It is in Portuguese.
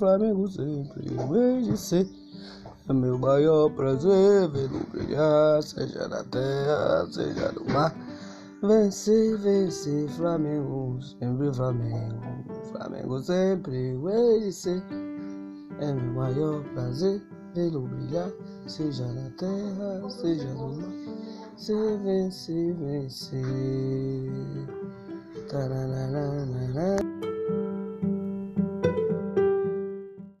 Flamengo sempre é hei ser. É meu maior prazer vê-lo brilhar, seja na terra, seja no mar. Vencer, vencer, Flamengo, sempre é Flamengo, Flamengo sempre é hei ser. É meu maior prazer vê-lo brilhar, seja na terra, seja no mar. Se vencer, vencer. Tararararara.